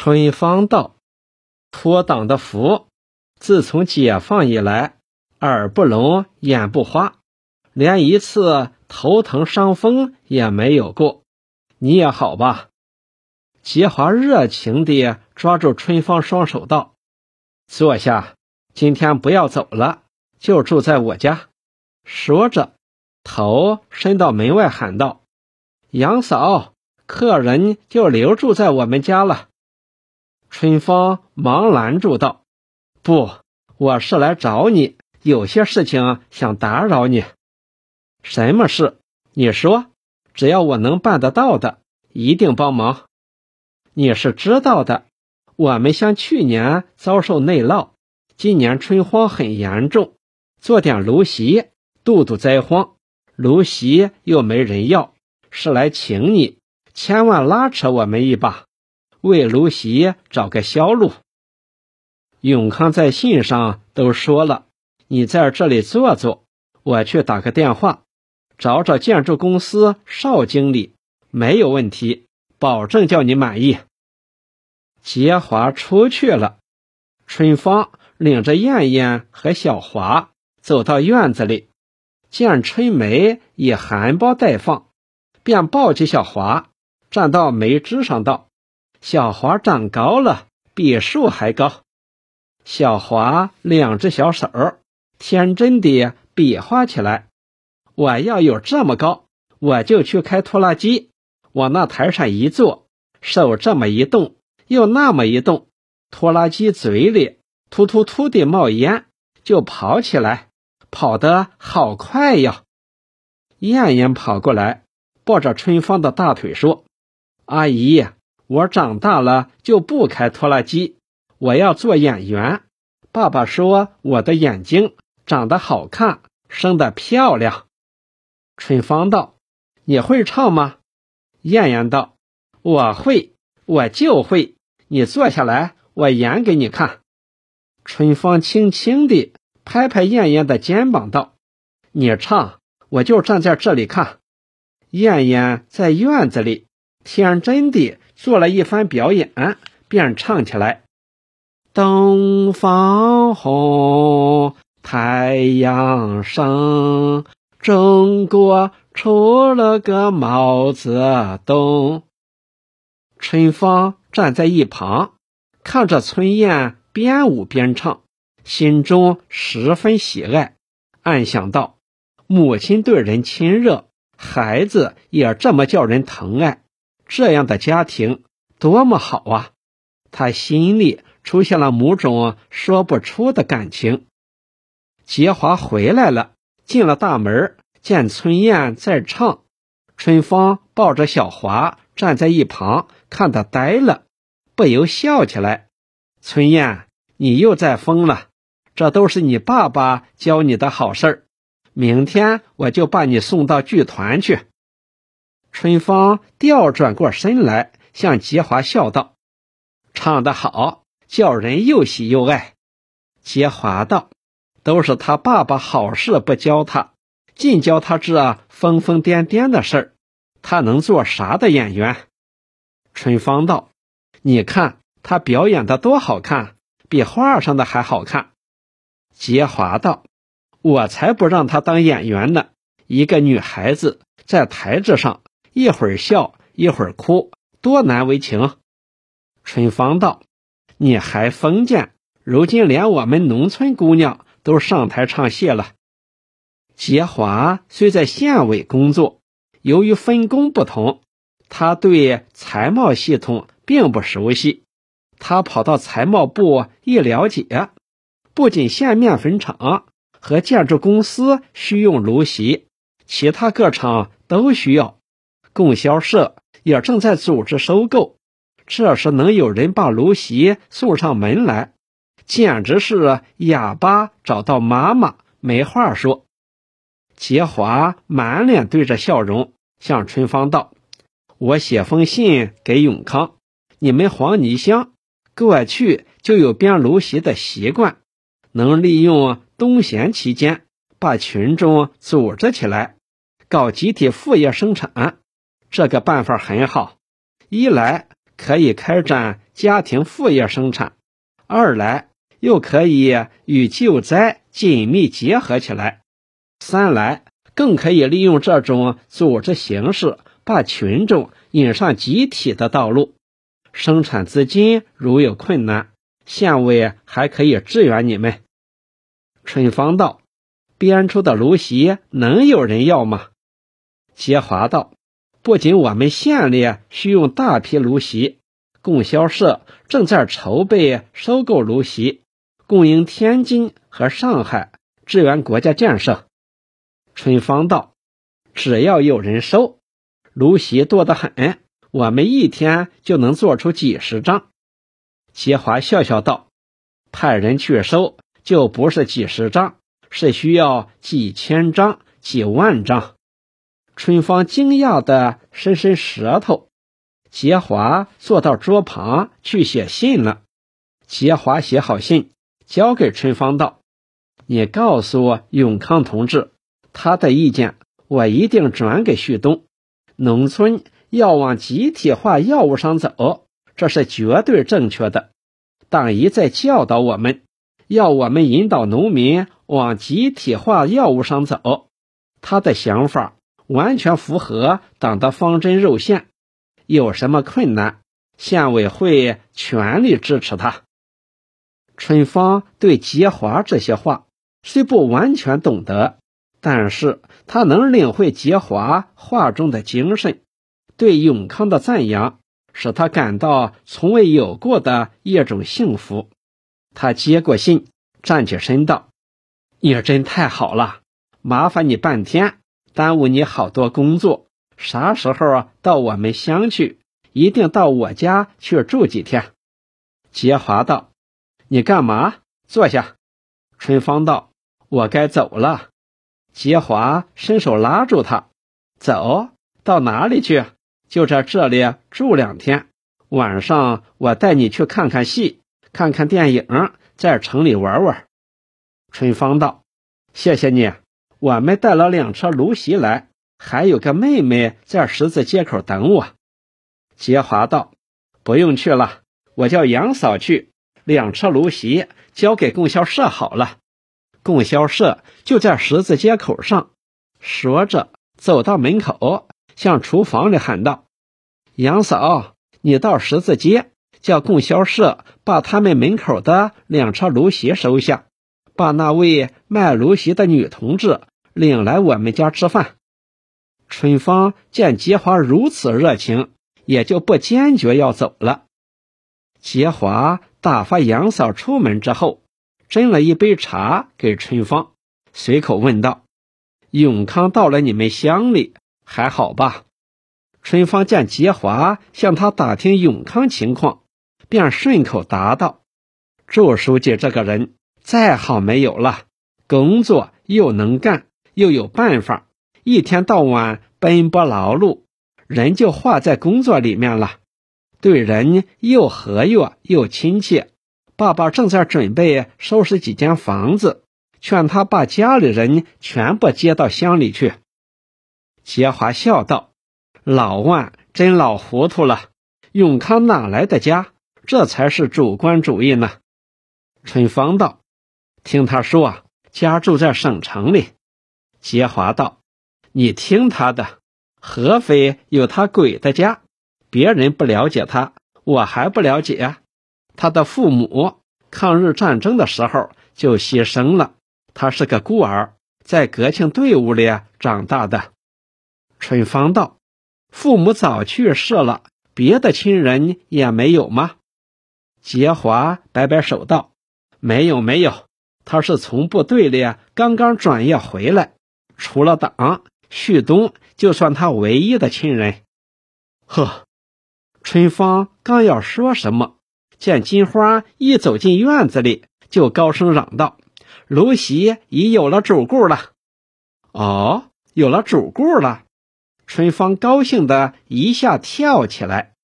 春芳道：“托党的福，自从解放以来，耳不聋，眼不花，连一次头疼伤风也没有过。你也好吧？”杰华热情地抓住春芳双手道：“坐下，今天不要走了，就住在我家。”说着，头伸到门外喊道：“杨嫂，客人就留住在我们家了。”春芳忙拦住道：“不，我是来找你，有些事情想打扰你。什么事？你说，只要我能办得到的，一定帮忙。你是知道的，我们像去年遭受内涝，今年春荒很严重，做点芦席，度度灾荒。芦席又没人要，是来请你，千万拉扯我们一把。”为卢席找个销路。永康在信上都说了，你在这里坐坐，我去打个电话，找找建筑公司邵经理，没有问题，保证叫你满意。杰华出去了，春芳领着燕燕和小华走到院子里，见春梅已含苞待放，便抱起小华，站到梅枝上道。小华长高了，比树还高。小华两只小手天真地比划起来：“我要有这么高，我就去开拖拉机，往那台上一坐，手这么一动，又那么一动，拖拉机嘴里突突突地冒烟，就跑起来，跑得好快呀！”燕燕跑过来，抱着春芳的大腿说：“阿姨。”我长大了就不开拖拉机，我要做演员。爸爸说我的眼睛长得好看，生得漂亮。春芳道：“你会唱吗？”燕燕道：“我会，我就会。你坐下来，我演给你看。”春芳轻轻地拍拍燕燕的肩膀道：“你唱，我就站在这里看。”燕燕在院子里天真的。做了一番表演，便唱起来：“东方红，太阳升，中国出了个毛泽东。”春芳站在一旁，看着春燕边舞边唱，心中十分喜爱，暗想道：“母亲对人亲热，孩子也这么叫人疼爱。”这样的家庭多么好啊！他心里出现了某种说不出的感情。杰华回来了，进了大门，见春燕在唱，春芳抱着小华站在一旁，看得呆了，不由笑起来。春燕，你又在疯了，这都是你爸爸教你的好事儿。明天我就把你送到剧团去。春芳调转过身来，向杰华笑道：“唱得好，叫人又喜又爱。”杰华道：“都是他爸爸好事不教他，尽教他这疯疯癫癫的事儿，他能做啥的演员？”春芳道：“你看他表演的多好看，比画上的还好看。”杰华道：“我才不让他当演员呢！一个女孩子在台子上。”一会儿笑，一会儿哭，多难为情。春芳道：“你还封建，如今连我们农村姑娘都上台唱戏了。”杰华虽在县委工作，由于分工不同，他对财贸系统并不熟悉。他跑到财贸部一了解，不仅县面粉厂和建筑公司需用芦席，其他各厂都需要。供销社也正在组织收购，这时能有人把芦席送上门来，简直是哑巴找到妈妈，没话说。杰华满脸对着笑容，向春芳道：“我写封信给永康，你们黄泥乡过去就有编芦席的习惯，能利用冬闲期间把群众组织起来，搞集体副业生产。”这个办法很好，一来可以开展家庭副业生产；二来又可以与救灾紧密结合起来；三来更可以利用这种组织形式，把群众引上集体的道路。生产资金如有困难，县委还可以支援你们。春芳道：“编出的芦席能有人要吗？”杰华道：“不仅我们县里需用大批芦席，供销社正在筹备收购芦席，供应天津和上海，支援国家建设。”春芳道：“只要有人收，芦席多得很。”我们一天就能做出几十张。杰华笑笑道：“派人去收，就不是几十张，是需要几千张、几万张。”春芳惊讶的伸伸舌头。杰华坐到桌旁去写信了。杰华写好信，交给春芳道：“你告诉永康同志，他的意见我一定转给旭东。农村。”要往集体化药物上走，这是绝对正确的。党一再教导我们，要我们引导农民往集体化药物上走。他的想法完全符合党的方针肉线。有什么困难，县委会全力支持他。春芳对杰华这些话虽不完全懂得，但是他能领会杰华话中的精神。对永康的赞扬，使他感到从未有过的一种幸福。他接过信，站起身道：“你真太好了，麻烦你半天，耽误你好多工作。啥时候啊到我们乡去？一定到我家去住几天。”杰华道：“你干嘛？坐下。”春芳道：“我该走了。”杰华伸手拉住他：“走到哪里去？”就在这里住两天，晚上我带你去看看戏，看看电影，在城里玩玩。春芳道：“谢谢你，我们带了两车芦席来，还有个妹妹在十字街口等我。”杰华道：“不用去了，我叫杨嫂去，两车芦席交给供销社好了。供销社就在十字街口上。”说着，走到门口。向厨房里喊道：“杨嫂，你到十字街叫供销社把他们门口的两车芦席收下，把那位卖芦席的女同志领来我们家吃饭。”春芳见杰华如此热情，也就不坚决要走了。杰华打发杨嫂出门之后，斟了一杯茶给春芳，随口问道：“永康到了你们乡里？”还好吧，春芳见杰华向他打听永康情况，便顺口答道：“祝书记这个人再好没有了，工作又能干，又有办法，一天到晚奔波劳碌，人就化在工作里面了。对人又和悦又亲切。爸爸正在准备收拾几间房子，劝他把家里人全部接到乡里去。”杰华笑道：“老万真老糊涂了，永康哪来的家？这才是主观主义呢。”春芳道：“听他说啊，家住在省城里。”杰华道：“你听他的，合肥有他鬼的家，别人不了解他，我还不了解。他的父母抗日战争的时候就牺牲了，他是个孤儿，在革庆队伍里长大的。”春芳道：“父母早去世了，别的亲人也没有吗？”杰华摆摆手道：“没有，没有。他是从部队里刚刚转业回来，除了党，旭东就算他唯一的亲人。”呵，春芳刚要说什么，见金花一走进院子里，就高声嚷道：“芦席已有了主顾了！”哦，有了主顾了。春芳高兴的一下跳起来。